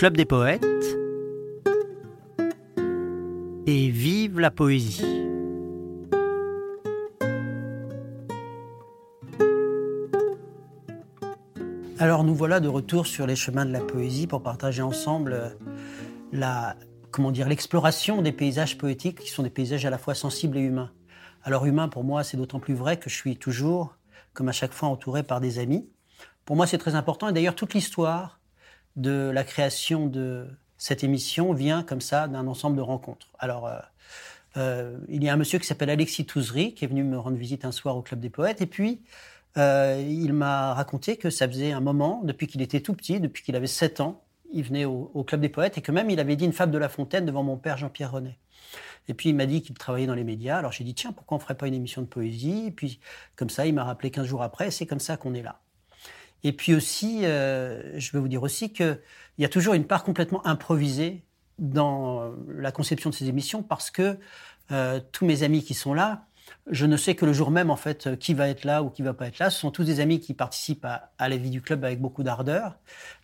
Club des poètes et vive la poésie. Alors nous voilà de retour sur les chemins de la poésie pour partager ensemble euh, la comment dire l'exploration des paysages poétiques qui sont des paysages à la fois sensibles et humains. Alors humain pour moi c'est d'autant plus vrai que je suis toujours comme à chaque fois entouré par des amis. Pour moi c'est très important et d'ailleurs toute l'histoire de la création de cette émission vient comme ça d'un ensemble de rencontres. Alors, euh, euh, il y a un monsieur qui s'appelle Alexis Touzery qui est venu me rendre visite un soir au Club des Poètes et puis euh, il m'a raconté que ça faisait un moment, depuis qu'il était tout petit, depuis qu'il avait 7 ans, il venait au, Club des Poètes et que même il avait dit une fable de La Fontaine devant mon père Jean-Pierre René. Et puis il m'a dit qu'il travaillait dans les médias. Alors j'ai dit tiens, pourquoi on ferait pas une émission de poésie? Et puis comme ça, il m'a rappelé 15 jours après, c'est comme ça qu'on est là. Et puis aussi, euh, je vais vous dire aussi qu'il y a toujours une part complètement improvisée dans la conception de ces émissions parce que euh, tous mes amis qui sont là, je ne sais que le jour même en fait qui va être là ou qui va pas être là. Ce sont tous des amis qui participent à, à la vie du club avec beaucoup d'ardeur,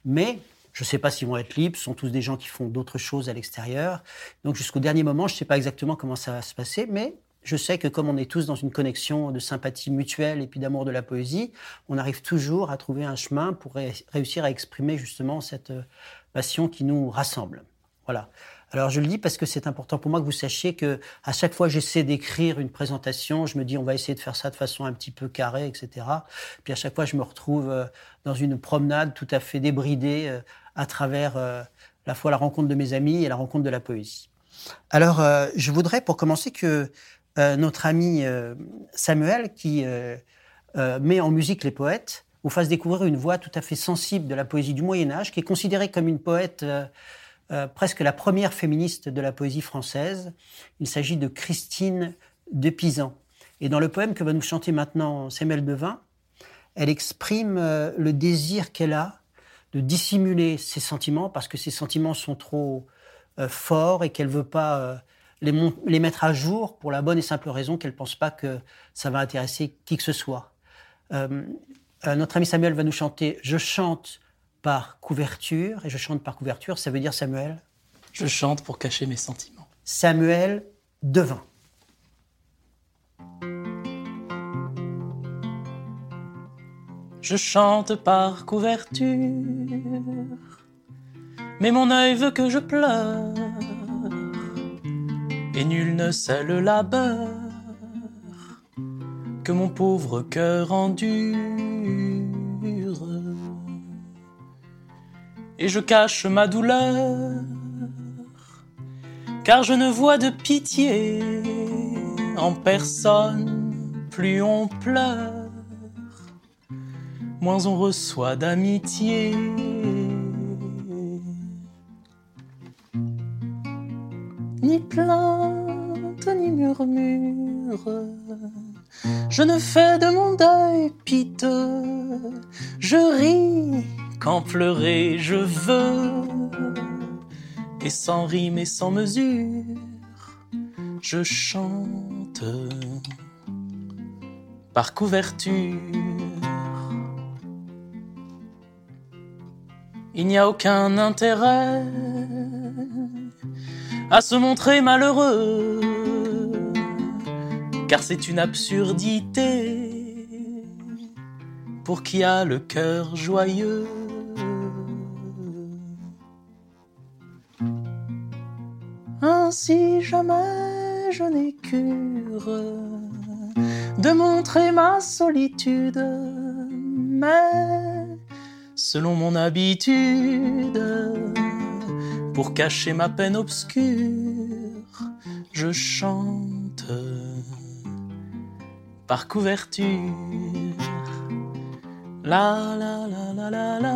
mais je ne sais pas s'ils vont être libres. Ce sont tous des gens qui font d'autres choses à l'extérieur. Donc jusqu'au dernier moment, je ne sais pas exactement comment ça va se passer, mais je sais que comme on est tous dans une connexion de sympathie mutuelle et puis d'amour de la poésie, on arrive toujours à trouver un chemin pour réussir à exprimer justement cette euh, passion qui nous rassemble. Voilà. Alors je le dis parce que c'est important pour moi que vous sachiez que à chaque fois j'essaie d'écrire une présentation, je me dis on va essayer de faire ça de façon un petit peu carrée, etc. Puis à chaque fois je me retrouve euh, dans une promenade tout à fait débridée euh, à travers la fois la rencontre de mes amis et la rencontre de la poésie. Alors je voudrais pour commencer que notre ami euh, Samuel, qui euh, met en musique les poètes, vous fasse découvrir une voix tout à fait sensible de la poésie du Moyen Âge, qui est considérée comme une poète presque la première féministe de la poésie française. Il s'agit de Christine de Pisan. Et dans le poème que va nous chanter maintenant Samuel Devin, elle exprime le désir qu'elle a de dissimuler ses sentiments parce que ses sentiments sont trop forts et qu'elle veut pas les, mettre à jour pour la bonne et simple raison qu'elle ne pense pas que ça va intéresser qui que ce soit. Euh, euh, notre ami Samuel va nous chanter Je chante par couverture, et je chante par couverture, ça veut dire Samuel Je chante pour cacher mes sentiments. Samuel Devin. Je chante par couverture, mais mon œil veut que je pleure et nul ne sait le labeur que mon pauvre cœur endure. Et je cache ma douleur, car je ne vois de pitié en personne, plus on pleure, moins on reçoit d'amitié. ni ni Je ne fais de mon deuil piteux, je ris quand pleurer je veux, et sans rime et sans mesure, je chante. Par couverture. Il n'y a aucun intérêt à se montrer malheureux, car c'est une absurdité pour qui a le cœur joyeux? Ainsi jamais je n'ai cure de montrer ma solitude, mais selon mon habitude, pour cacher ma peine obscure, je chante par couverture. La la la la la la.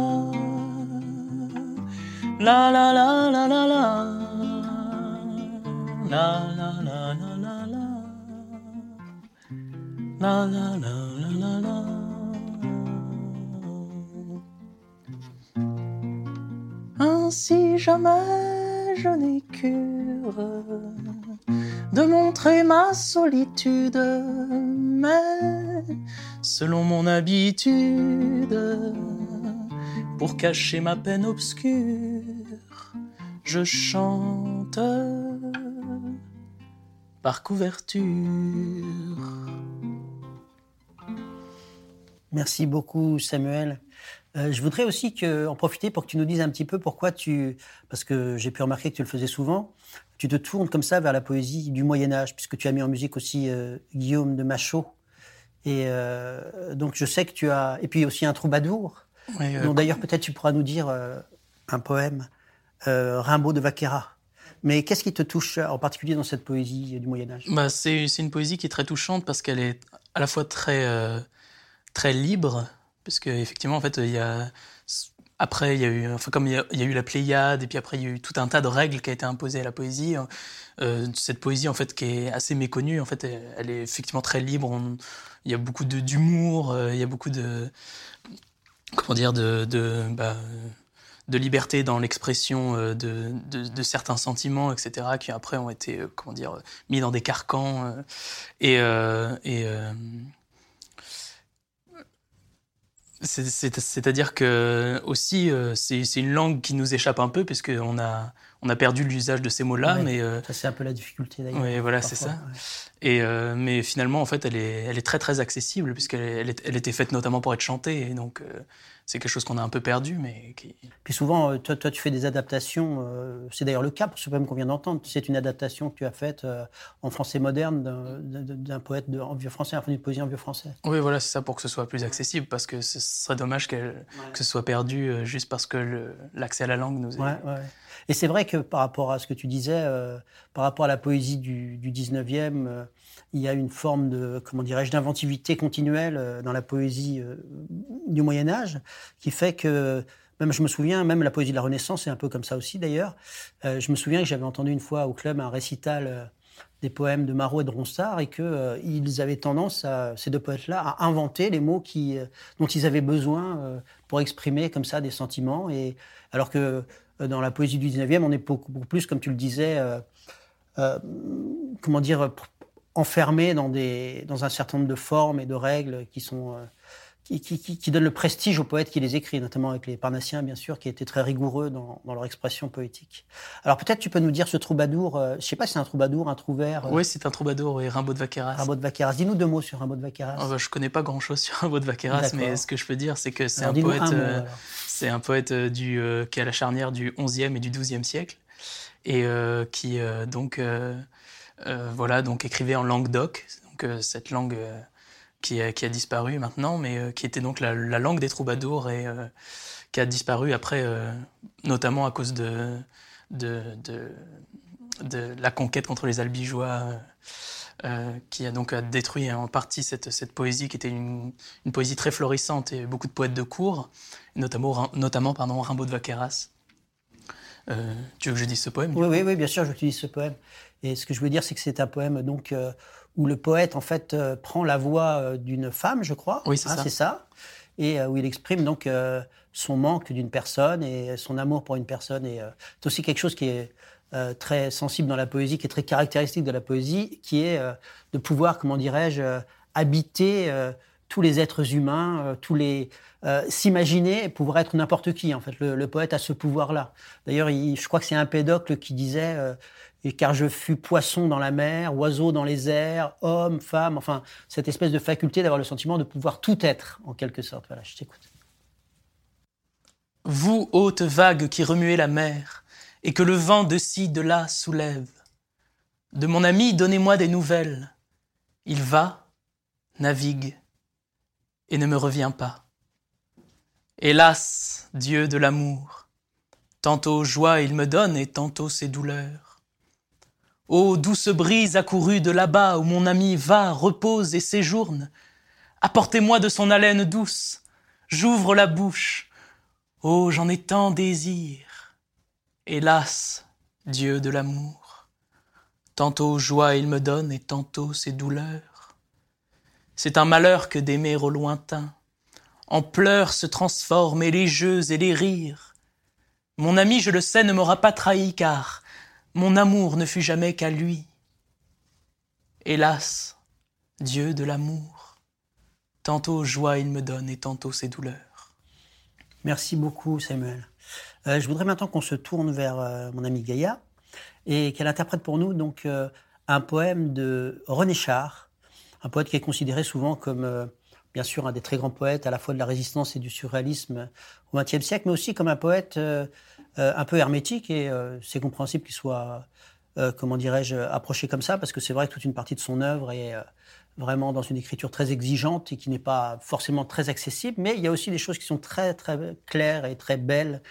La la la la la la. La la la la la la. La la la la la la. Ainsi jamais je n'ai cure de montrer ma solitude, mais selon mon habitude, pour cacher ma peine obscure, je chante par couverture. Merci beaucoup Samuel. Euh, je voudrais aussi que, en profiter pour que tu nous dises un petit peu pourquoi tu, parce que j'ai pu remarquer que tu le faisais souvent, tu te tournes comme ça vers la poésie du Moyen Âge, puisque tu as mis en musique aussi euh, Guillaume de Machaut. Et euh, donc je sais que tu as, et puis aussi un troubadour. dont d'ailleurs peut-être tu pourras nous dire un poème, Rimbaud de Vaquera. Mais qu'est-ce qui te touche en particulier dans cette poésie du Moyen Âge? Bah, c'est, une poésie qui est très touchante parce qu'elle est à la fois très très libre parce qu'effectivement, en fait, il y a. Après, il y a eu, enfin, comme il y a, eu la Pléiade, et puis après, il y a eu tout un tas de règles qui a été imposées à la poésie. Euh, cette poésie, en fait, qui est assez méconnue, en fait, elle, est effectivement très libre. il y a beaucoup d'humour, euh, il y a beaucoup de. Comment dire De. de bah, liberté dans l'expression euh, de, de, certains sentiments, etc., qui après ont été, comment dire, mis dans des carcans. et c'est-à-dire que aussi, euh, c'est une langue qui nous échappe un peu, puisqu'on a, on a perdu l'usage de ces mots-là. mais euh, ça, c'est un peu la difficulté d'ailleurs. Oui, voilà, c'est ça. Et, euh, mais finalement, en fait, elle est, elle est très, très accessible, puisqu'elle elle, elle était faite notamment pour être chantée. Et donc, c'est quelque chose qu'on a un peu perdu, mais qui... Puis souvent, euh, toi, toi tu fais des adaptations, euh, c'est d'ailleurs le cas pour ce poème qu'on vient d'entendre, c'est une adaptation que tu as faite euh, en français moderne d'un poète de, en vieux français, enfin d'une poésie en vieux français. Oui, voilà, c'est ça, pour que ce soit plus accessible, parce que ce serait dommage que ce soit perdu juste parce que l'accès à la langue nous est... Ouais, ouais. Et c'est vrai que par rapport à ce que tu disais, par rapport à la poésie du, du 19e, il y a une forme de, comment dirais-je, d'inventivité continuelle euh, dans la poésie euh, du Moyen Âge, qui fait que, même je me souviens, même la poésie de la Renaissance est un peu comme ça aussi d'ailleurs. Euh, je me souviens que j'avais entendu une fois au club un récital des poèmes de Marot et de Ronsard et que ils avaient tendance, à, ces deux poètes-là, à inventer les mots dont ils avaient besoin pour exprimer comme ça des sentiments. Et alors que dans la poésie du 19e, on est beaucoup, beaucoup plus, comme tu le disais, comment dire, enfermé dans, des, dans un certain nombre de formes et de règles qui sont euh, qui, qui, qui, donnent le prestige aux poètes qui les écrivent, notamment avec les Parnassiens, bien sûr, qui étaient très rigoureux dans, dans leur expression poétique. Alors peut-être tu peux nous dire ce troubadour, euh, je sais pas si c'est un troubadour, un trouvère. Euh, oui, c'est un troubadour, et Rimbaud de Vaqueras. Rimbaud de Vaqueras. Dis-nous deux mots sur Rimbaud de Vaqueras. Oh, bah, je connais pas grand-chose sur Rimbaud de Vaqueras, mais ce que je peux dire, c'est que c'est un poète, c'est un poète du, qui est à la charnière du 11e et du 12e siècle, et qui donc euh, voilà, donc écrivait en langue d'oc, donc euh, cette langue euh, qui a, disparu maintenant, mais qui était donc la, langue des troubadours et qui a disparu après, notamment à cause de, de, la conquête contre les albigeois. Qui a donc détruit en partie cette, cette poésie qui était une, une, poésie très florissante et beaucoup de poètes de cour, notamment, notamment pardon, Rimbaud de Vaqueras. tu veux que je dise ce poème oui, oui, oui, bien sûr, je dise ce poème. Et ce que je veux dire, c'est que c'est un poème donc euh, où le poète en fait euh, prend la voix euh, d'une femme, je crois. Oui, c'est hein, ça. ça. Et où il exprime donc son manque d'une personne et son amour pour une personne. Et c'est aussi quelque chose qui est très sensible dans la poésie, qui est très caractéristique de la poésie, qui est de pouvoir, comment dirais-je, habiter tous les êtres humains, tous les s'imaginer pouvoir être n'importe qui. En fait, le, poète a ce pouvoir-là. D'ailleurs, je crois que c'est un pédocle qui disait et car je fus poisson dans la mer, oiseau dans les airs, homme, femme, enfin, cette espèce de faculté d'avoir le sentiment de pouvoir tout être, en quelque sorte. Voilà, je t'écoute. Vous, haute vague qui remuez la mer, et que le vent de ci, de là soulève, de mon ami, donnez-moi des nouvelles. Il va, navigue, et ne me revient pas. Hélas, Dieu de l'amour, tantôt joie il me donne et tantôt ses douleurs. Ô douce brise accourue de là-bas où mon ami va, repose et séjourne, apportez-moi de son haleine douce, j'ouvre la bouche, ô j'en ai tant désir. Hélas, Dieu de l'amour, tantôt joie il me donne et tantôt ses douleurs. C'est un malheur que d'aimer au lointain, en pleurs se transforment les jeux et les rires. Mon ami, je le sais, ne m'aura pas trahi car mon amour ne fut jamais qu'à lui. Hélas, Dieu de l'amour, tantôt joie il me donne et tantôt ses douleurs. Merci beaucoup Samuel. Je voudrais maintenant qu'on se tourne vers mon amie Gaïa et qu'elle interprète pour nous donc un poème de René Char, un poète qui est considéré souvent comme bien sûr un des très grands poètes à la fois de la résistance et du surréalisme au XXe siècle, mais aussi comme un poète un peu hermétique et c'est compréhensible qu'il soit euh, comment dirais-je, approché comme ça, parce que c'est vrai que toute une partie de son œuvre est euh, vraiment dans une écriture très exigeante et qui n'est pas forcément très accessible, mais il y a aussi des choses qui sont très très claires et très belles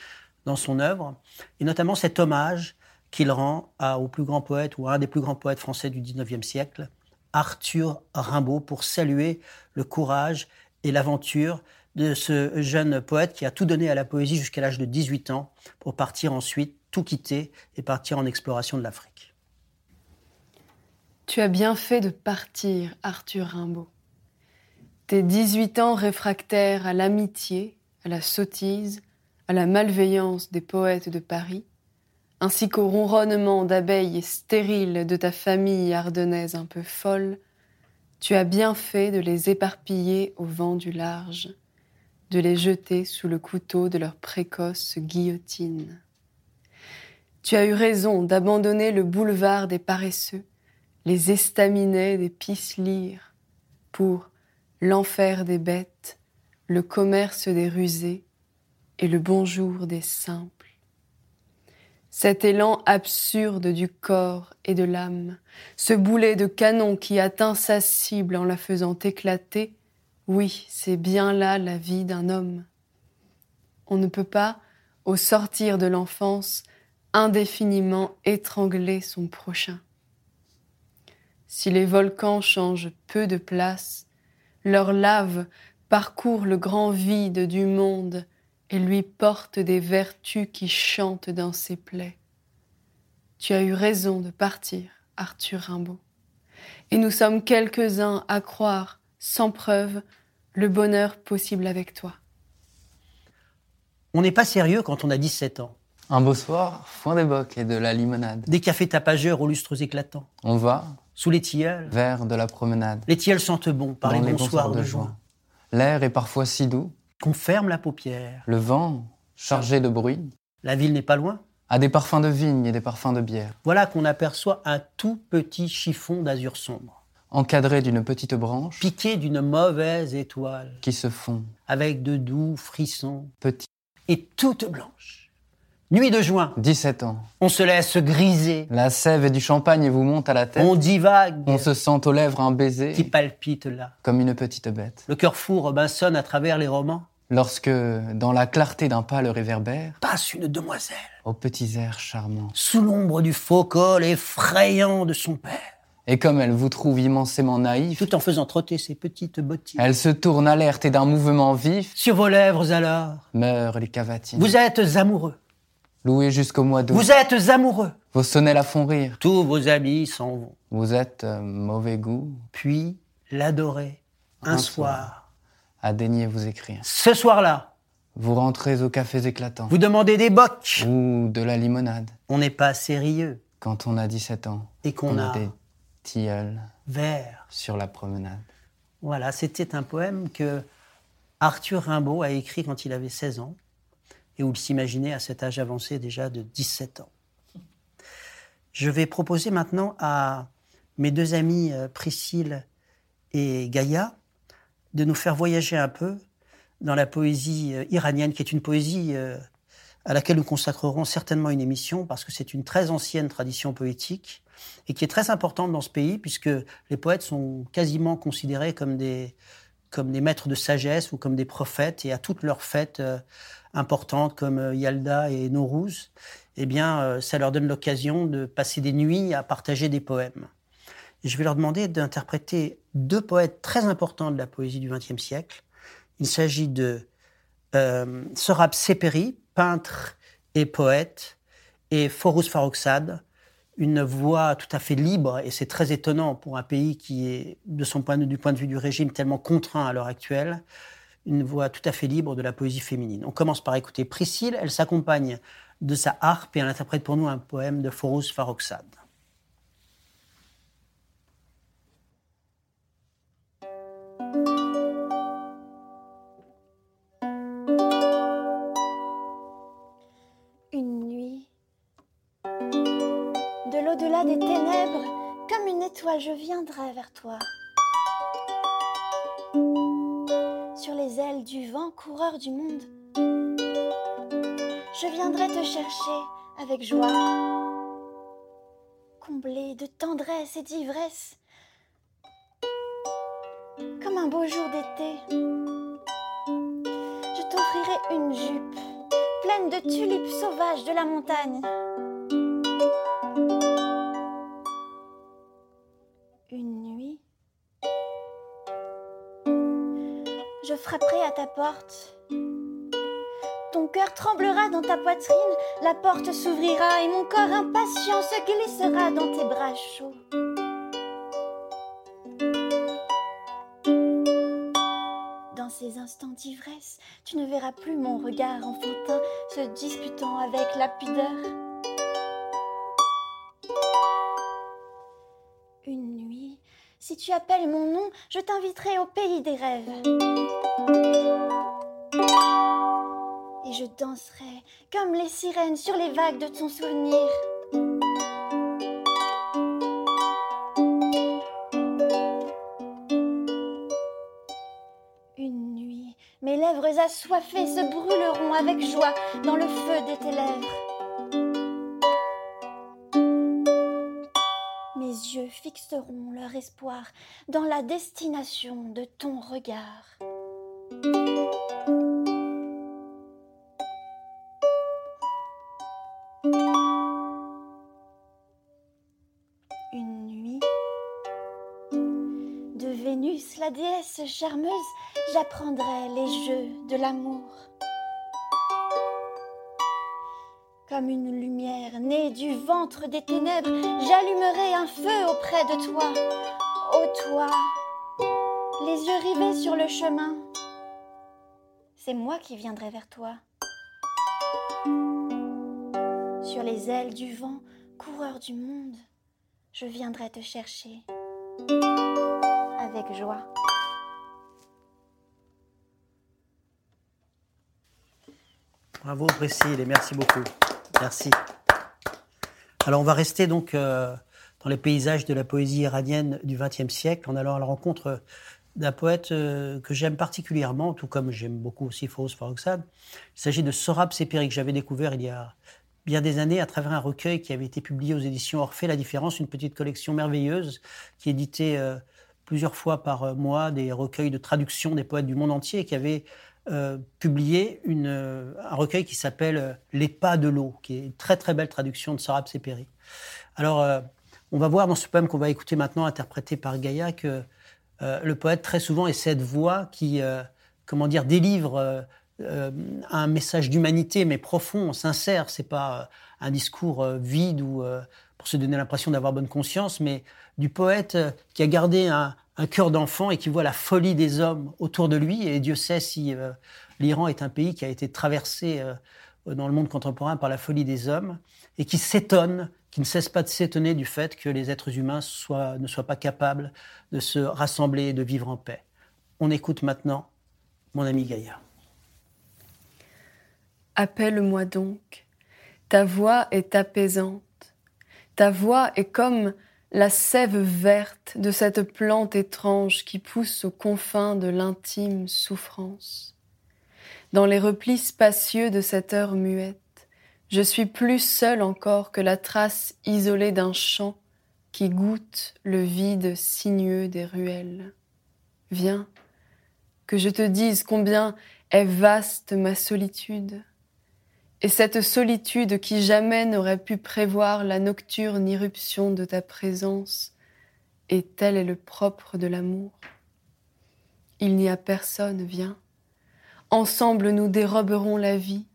dans son œuvre, et notamment cet hommage qu'il rend au plus grand poète ou à un des plus grands poètes français du XIXe siècle, Arthur Rimbaud, pour saluer le courage et l'aventure de ce jeune poète qui a tout donné à la poésie jusqu'à l'âge de 18 ans pour partir ensuite tout quitter et partir en exploration de l'Afrique. Tu as bien fait de partir, Arthur Rimbaud. Tes 18 ans réfractaires à l'amitié, à la sottise, à la malveillance des poètes de Paris, ainsi qu'au ronronnement d'abeilles stériles de ta famille ardennaise un peu folle, tu as bien fait de les éparpiller au vent du large, de les jeter sous le couteau de leur précoce guillotine. Tu as eu raison d'abandonner le boulevard des paresseux, les estaminets des pisselires, pour l'enfer des bêtes, le commerce des rusés et le bonjour des simples. Cet élan absurde du corps et de l'âme, ce boulet de canon qui atteint sa cible en la faisant éclater, oui, c'est bien là la vie d'un homme. On ne peut pas, au sortir de l'enfance, indéfiniment étrangler son prochain. Si les volcans changent peu de place, leur lave parcourt le grand vide du monde et lui porte des vertus qui chantent dans ses plaies. Tu as eu raison de partir, Arthur Rimbaud. Et nous sommes quelques-uns à croire, sans preuve, le bonheur possible avec toi. On n'est pas sérieux quand on a 17 ans. Un beau soir, foin des bocs et de la limonade. Des cafés tapageurs aux lustres éclatants. On va Sous les tilleuls. Vers de la promenade. Les tilleuls sentent bon par les, bonsoirs de, juin. L'air est parfois si doux. Qu'on ferme la paupière. Le vent, chargé de bruit. La ville n'est pas loin. A des parfums de vigne et des parfums de bière. Voilà qu'on aperçoit un tout petit chiffon d'azur sombre. Encadré d'une petite branche. Piqué d'une mauvaise étoile. Qui se fond. Avec de doux frissons. Petit. Et toute blanche. Nuit de juin. 17 ans. On se laisse griser. La sève et du champagne vous montent à la tête. On divague. On se sent aux lèvres un baiser. Qui palpite là. Comme une petite bête. Le cœur fou Robinson à travers les romans. Lorsque, dans la clarté d'un pâle réverbère, passe une demoiselle. Aux petits airs charmants. Sous l'ombre du faux col effrayant de son père. Et comme elle vous trouve immensément naïf, tout en faisant trotter ses petites bottines, elle se tourne alerte et d'un mouvement vif. Sur vos lèvres alors, meurent les cavatines. Vous êtes amoureux. Loué jusqu'au mois d'août. Vous êtes amoureux. Vos sonnets la font rire. Tous vos amis s'en vont. Vous êtes euh, mauvais goût. Puis l'adorer un, soir. A daigné vous écrire. Ce soir-là. Vous rentrez aux cafés éclatants. Vous demandez des bocs. Ou de la limonade. On n'est pas sérieux. Quand on a 17 ans. Et qu'on a, des tilleuls. Verts. Sur la promenade. Voilà, c'était un poème que Arthur Rimbaud a écrit quand il avait 16 ans et où il s'imaginait à cet âge avancé déjà de 17 ans. Je vais proposer maintenant à mes deux amies euh, Priscille et Gaïa de nous faire voyager un peu dans la poésie euh, iranienne, qui est une poésie euh, à laquelle nous consacrerons certainement une émission, parce que c'est une très ancienne tradition poétique et qui est très importante dans ce pays, puisque les poètes sont quasiment considérés comme des, comme des maîtres de sagesse ou comme des prophètes, et à toutes leurs fêtes, importantes comme euh, Yalda et Nowruz, eh bien, euh, ça leur donne l'occasion de passer des nuits à partager des poèmes. Je vais leur demander d'interpréter deux poètes très importants de la poésie du XXe siècle. Il s'agit de euh, Sorab Seperi, peintre et poète, et Forous Farrokhzad, une voix tout à fait libre, et c'est très étonnant pour un pays qui est, de son point de, du point de vue du régime, tellement contraint à l'heure actuelle, une voix tout à fait libre de la poésie féminine. On commence par écouter Priscille, elle s'accompagne de sa harpe et elle interprète pour nous un poème de Forous Farrokhzad. L'au-delà des ténèbres, comme une étoile, je viendrai vers toi. Sur les ailes du vent, coureur du monde, je viendrai te chercher avec joie, comblé de tendresse et d'ivresse, comme un beau jour d'été. Je t'offrirai une jupe pleine de tulipes sauvages de la montagne. Frapperai à ta porte. Ton cœur tremblera dans ta poitrine, la porte s'ouvrira et mon corps impatient se glissera dans tes bras chauds. Dans ces instants d'ivresse, tu ne verras plus mon regard enfantin se disputant avec la pudeur. Tu appelles mon nom, je t'inviterai au pays des rêves et je danserai comme les sirènes sur les vagues de ton souvenir. Une nuit, mes lèvres assoiffées se brûleront avec joie dans le feu de tes lèvres. Leur espoir dans la destination de ton regard. déesse charmeuse, j'apprendrai les jeux de l'amour. Comme une lumière née du ventre des ténèbres, j'allumerai un feu auprès de toi. Ô toi, les yeux rivés sur le chemin, c'est moi qui viendrai vers toi. Sur les ailes du vent, coureur du monde, je viendrai te chercher avec joie. Bravo Priscille et merci beaucoup. Merci. Alors on va rester donc euh, dans les paysages de la poésie iranienne du XXe siècle en allant à la rencontre d'un poète euh, que j'aime particulièrement, tout comme j'aime beaucoup aussi Faust Farrokhzad. Il s'agit de Sorab Sepiri que j'avais découvert il y a bien des années à travers un recueil qui avait été publié aux éditions Orphée La Différence, une petite collection merveilleuse qui éditait euh, plusieurs fois par mois des recueils de traduction des poètes du monde entier et qui avait publié une, euh, un recueil qui s'appelle euh, Les pas de l'eau, qui est une très très belle traduction de Sarab Seperi. Alors, on va voir dans ce poème qu'on va écouter maintenant, interprété par Gaïa, que le poète très souvent est cette voix qui, comment dire, délivre un message d'humanité, mais profond, sincère. C'est pas un discours vide ou pour se donner l'impression d'avoir bonne conscience, mais du poète qui a gardé un, un cœur d'enfant et qui voit la folie des hommes autour de lui. Et Dieu sait si euh, l'Iran est un pays qui a été traversé euh, dans le monde contemporain par la folie des hommes et qui s'étonne, qui ne cesse pas de s'étonner du fait que les êtres humains ne soient pas capables de se rassembler et de vivre en paix. On écoute maintenant mon ami Gaïa. Appelle-moi donc, ta voix est apaisante, ta voix est comme la sève verte de cette plante étrange qui pousse aux confins de l'intime souffrance. Dans les replis spacieux de cette heure muette, je suis plus seul encore que la trace isolée d'un champ qui goûte le vide sinueux des ruelles. Viens, que je te dise combien est vaste ma solitude, et cette solitude qui jamais n'aurait pu prévoir la nocturne irruption de ta présence, et tel est le propre de l'amour. Il n'y a personne, viens. Ensemble nous déroberons la vie,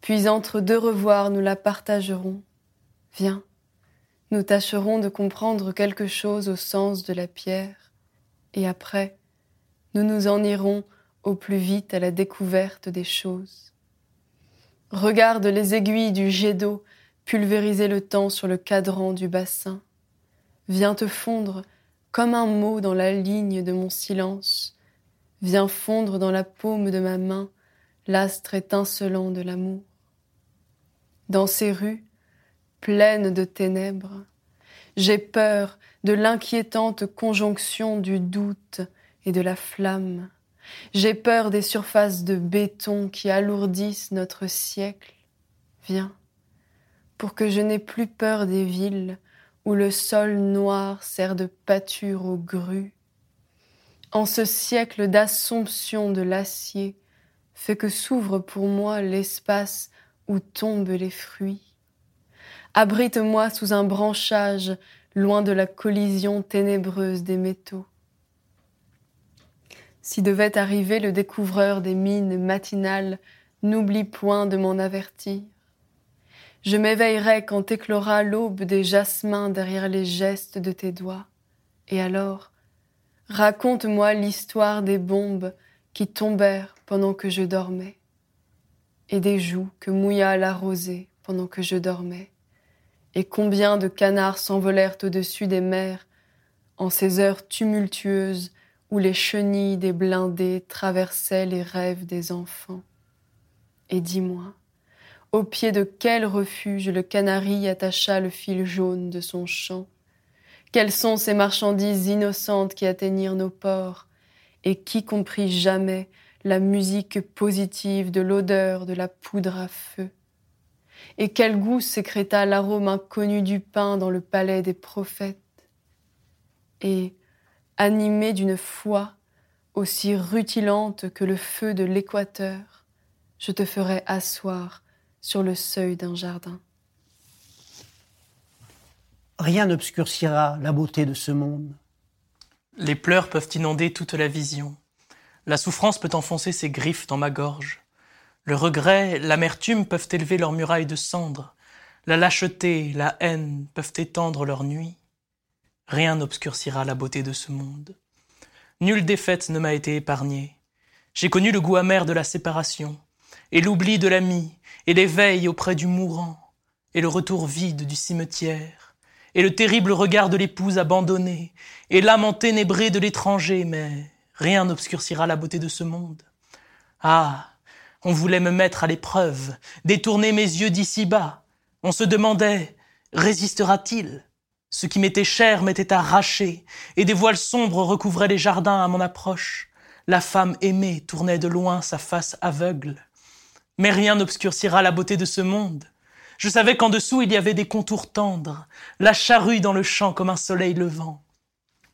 puis entre deux revoirs nous la partagerons. Viens, nous tâcherons de comprendre quelque chose au sens de la pierre, et après, nous nous en irons au plus vite à la découverte des choses. Regarde les aiguilles du jet d'eau pulvériser le temps sur le cadran du bassin. Viens te fondre comme un mot dans la ligne de mon silence. Viens fondre dans la paume de ma main l'astre étincelant de l'amour. Dans ces rues, pleines de ténèbres, J'ai peur de l'inquiétante conjonction du doute et de la flamme. J'ai peur des surfaces de béton qui alourdissent notre siècle. Viens, pour que je n'ai plus peur des villes où le sol noir sert de pâture aux grues. En ce siècle d'assomption de l'acier, fait que s'ouvre pour moi l'espace où tombent les fruits. Abrite-moi sous un branchage, loin de la collision ténébreuse des métaux. Si devait arriver le découvreur des mines matinales, n'oublie point de m'en avertir. Je m'éveillerai quand éclora l'aube des jasmins derrière les gestes de tes doigts. Et alors, raconte-moi l'histoire des bombes qui tombèrent pendant que je dormais, et des joues que mouilla la rosée pendant que je dormais, et combien de canards s'envolèrent au-dessus des mers en ces heures tumultueuses où les chenilles des blindés traversaient les rêves des enfants. Et dis-moi, au pied de quel refuge le canari attacha le fil jaune de son chant? Quelles sont ces marchandises innocentes qui atteignirent nos ports? Et qui comprit jamais la musique positive de l'odeur de la poudre à feu? Et quel goût sécréta l'arôme inconnu du pain dans le palais des prophètes? Et animé d'une foi aussi rutilante que le feu de l'équateur, je te ferai asseoir sur le seuil d'un jardin. Rien n'obscurcira la beauté de ce monde. Les pleurs peuvent inonder toute la vision. La souffrance peut enfoncer ses griffes dans ma gorge. Le regret, l'amertume peuvent élever leurs murailles de cendres. La lâcheté, la haine peuvent étendre leurs nuits. Rien n'obscurcira la beauté de ce monde. Nulle défaite ne m'a été épargnée. J'ai connu le goût amer de la séparation, et l'oubli de l'ami, et l'éveil auprès du mourant, et le retour vide du cimetière, et le terrible regard de l'épouse abandonnée, et l'âme enténébrée de l'étranger, mais rien n'obscurcira la beauté de ce monde. Ah, on voulait me mettre à l'épreuve, détourner mes yeux d'ici bas. On se demandait, résistera-t-il? Ce qui m'était cher m'était arraché, et des voiles sombres recouvraient les jardins à mon approche. La femme aimée tournait de loin sa face aveugle. Mais rien n'obscurcira la beauté de ce monde. Je savais qu'en dessous il y avait des contours tendres, la charrue dans le champ comme un soleil levant.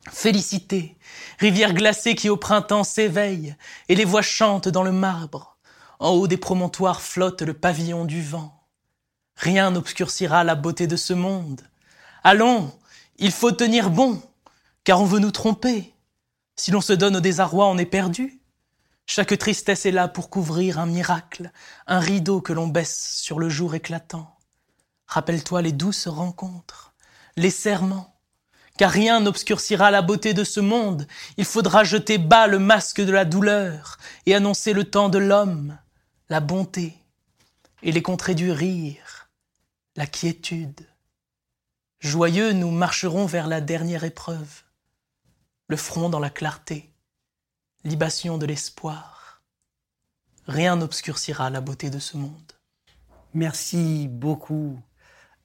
Félicité, rivière glacée qui au printemps s'éveille, et les voix chantent dans le marbre. En haut des promontoires flotte le pavillon du vent. Rien n'obscurcira la beauté de ce monde. Allons, il faut tenir bon, car on veut nous tromper. Si l'on se donne au désarroi, on est perdu. Chaque tristesse est là pour couvrir un miracle, un rideau que l'on baisse sur le jour éclatant. Rappelle-toi les douces rencontres, les serments, car rien n'obscurcira la beauté de ce monde. Il faudra jeter bas le masque de la douleur et annoncer le temps de l'homme, la bonté et les contrées du rire, la quiétude. Joyeux, nous marcherons vers la dernière épreuve, le front dans la clarté, libation de l'espoir. Rien n'obscurcira la beauté de ce monde. Merci beaucoup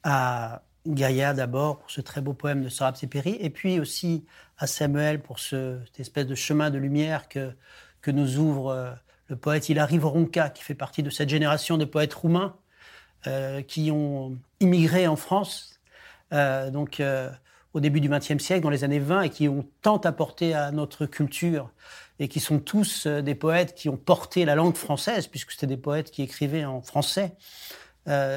à Gaïa d'abord pour ce très beau poème de Sarah Tseperi, et puis aussi à Samuel pour ce, cette espèce de chemin de lumière que, que nous ouvre euh, le poète Hilary Voronka, qui fait partie de cette génération de poètes roumains euh, qui ont immigré en France euh, donc euh, au début du XXe siècle, dans les années 20, et qui ont tant apporté à notre culture, et qui sont tous euh, des poètes qui ont porté la langue française, puisque c'était des poètes qui écrivaient en français.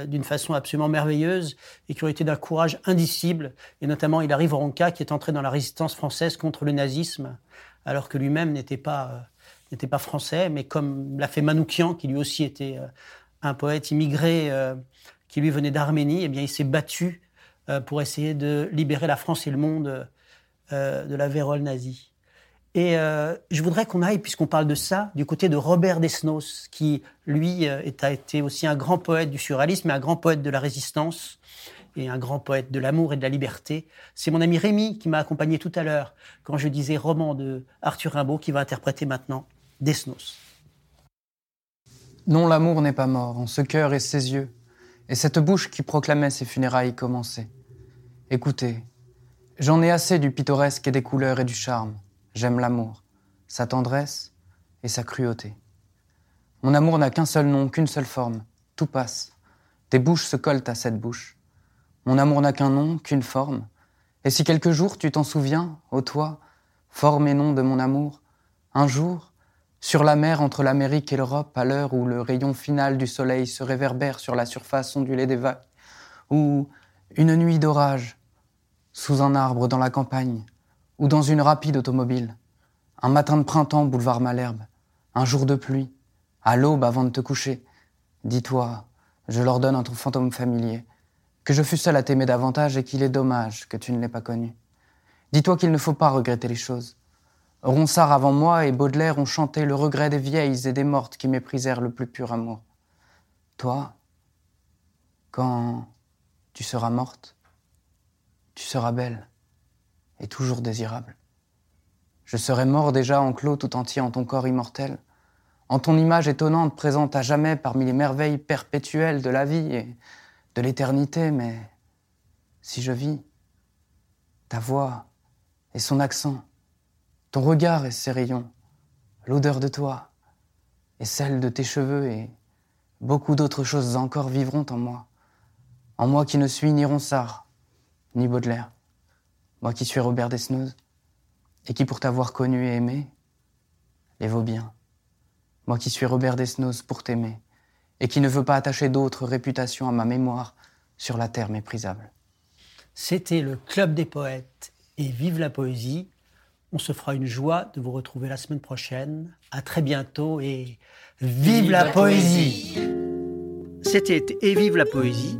d'une façon absolument merveilleuse et qui ont été d'un courage indicible. Et notamment, il arrive Ronca qui est entré dans la résistance française contre le nazisme, alors que lui-même n'était pas, n'était pas français, mais comme l'a fait Manoukian, qui lui aussi était un poète immigré qui lui venait d'Arménie, eh bien, il s'est battu euh, pour essayer de libérer la France et le monde euh, de la vérole nazie. Et euh, je voudrais qu'on aille, puisqu'on parle de ça, du côté de Robert Desnos, qui, lui, a été aussi un grand poète du surréalisme et un grand poète de la résistance et un grand poète de l'amour et de la liberté. C'est mon ami Rémi qui m'a accompagné tout à l'heure quand je disais roman de Arthur Rimbaud qui va interpréter maintenant Desnos. Non, l'amour n'est pas mort en ce cœur et ses yeux, et cette bouche qui proclamait ses funérailles commencées. Écoutez, J'en ai assez du pittoresque et des couleurs et du charme. J'aime l'amour, sa tendresse et sa cruauté. Mon amour n'a qu'un seul nom, qu'une seule forme. Tout passe. Tes bouches se collent à cette bouche. Mon amour n'a qu'un nom, qu'une forme. Et si quelques jours tu t'en souviens, ô toi, forme et nom de mon amour, un jour, sur la mer entre l'Amérique et l'Europe, à l'heure où le rayon final du soleil se réverbère sur la surface ondulée des vagues, ou une nuit d'orage, sous un arbre dans la campagne, ou dans une rapide automobile, un matin de printemps, boulevard Malherbe, un jour de pluie, à l'aube avant de te coucher, dis-toi, je l'ordonne à ton fantôme familier, que je fus seul à t'aimer davantage et qu'il est dommage que tu ne l'aies pas connu. Dis-toi qu'il ne faut pas regretter les choses. Ronsard avant moi et Baudelaire ont chanté le regret des vieilles et des mortes qui méprisèrent le plus pur amour. Toi, quand tu seras morte, tu seras belle et toujours désirable. Je serai mort déjà enclos tout entier en ton corps immortel, en ton image étonnante présente à jamais parmi les merveilles perpétuelles de la vie et de l'éternité, mais si je vis, ta voix et son accent, ton regard et ses rayons, l'odeur de toi et celle de tes cheveux et beaucoup d'autres choses encore vivront en moi, en moi qui ne suis ni Ronsard, ni Baudelaire, moi qui suis Robert Desnoz, et qui pour t'avoir connu et aimé, les vaut bien. Moi qui suis Robert Desnoz pour t'aimer, et qui ne veut pas attacher d'autres réputations à ma mémoire sur la terre méprisable. C'était le Club des poètes et vive la poésie. On se fera une joie de vous retrouver la semaine prochaine. À très bientôt et vive, la, poésie. C'était Et vive la poésie,